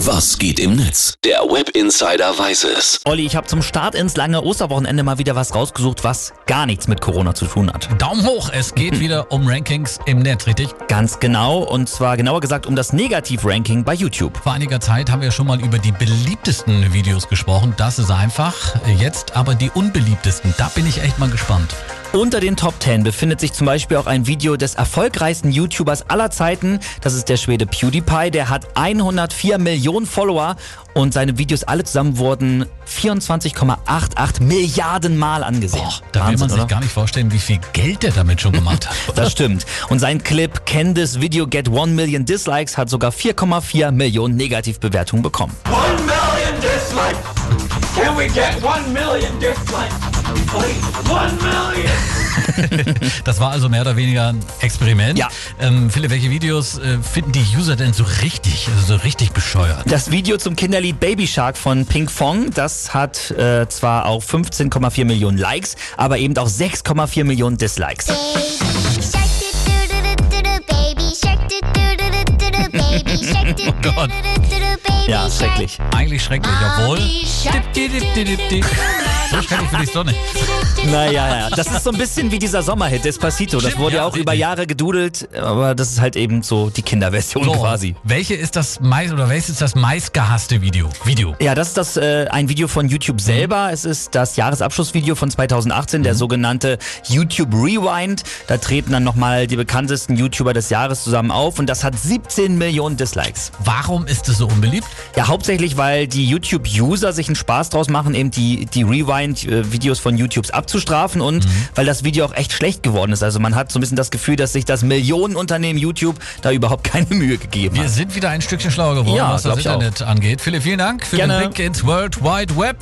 Was geht im Netz? Der Web Insider weiß es. Olli, ich habe zum Start ins lange Osterwochenende mal wieder was rausgesucht, was gar nichts mit Corona zu tun hat. Daumen hoch, es geht wieder um Rankings im Netz, richtig? Ganz genau, und zwar genauer gesagt um das Negativ-Ranking bei YouTube. Vor einiger Zeit haben wir schon mal über die beliebtesten Videos gesprochen. Das ist einfach. Jetzt aber die unbeliebtesten. Da bin ich echt mal gespannt. Unter den Top 10 befindet sich zum Beispiel auch ein Video des erfolgreichsten YouTubers aller Zeiten. Das ist der Schwede PewDiePie. Der hat 104 Millionen Follower und seine Videos alle zusammen wurden 24,88 Milliarden Mal angesehen. Boah, da will man sich oder? gar nicht vorstellen, wie viel Geld der damit schon gemacht hat. Das stimmt. Und sein Clip Can This Video Get 1 Million Dislikes hat sogar 4,4 Millionen Negativbewertungen bekommen. One million dislikes. Can we get one million dislikes? Das war also mehr oder weniger ein Experiment. Ja. Ähm, Philipp, welche Videos äh, finden die User denn so richtig, also so richtig bescheuert? Das Video zum Kinderlied Baby Shark von Pink Fong, das hat äh, zwar auch 15,4 Millionen Likes, aber eben auch 6,4 Millionen Dislikes. Doo Gott. Ja, schrecklich. Eigentlich schrecklich, obwohl. So schrecklich finde ich doch nicht. Naja, ja, das ist so ein bisschen wie dieser Sommerhit Despacito. Das Stimmt, wurde ja auch über. Jahre gedudelt, aber das ist halt eben so die Kinderversion So, quasi. welche ist das meist oder welches ist das meistgehasste Video? Video. Ja, das ist das äh, ein Video von YouTube selber. Es ist das Jahresabschlussvideo von 2018, der sogenannte YouTube Rewind. Da treten dann nochmal die bekanntesten YouTuber des Jahres zusammen auf und das hat 17 Millionen Dislikes. Warum ist es so unbeliebt? Ja, hauptsächlich, weil die YouTube-User sich einen Spaß draus machen, eben die, die Rewind-Videos von YouTubes abzustrafen und weil das Video auch echt schlecht geworden ist. Also man hat so ein bisschen das Gefühl, dass sich das Millionenunternehmen YouTube da überhaupt keine Mühe gegeben Wir hat. sind wieder ein Stückchen schlauer geworden, Ja, was das. Internet angeht. Philipp, vielen Dank für Gerne. den Blick ins World Wide Web.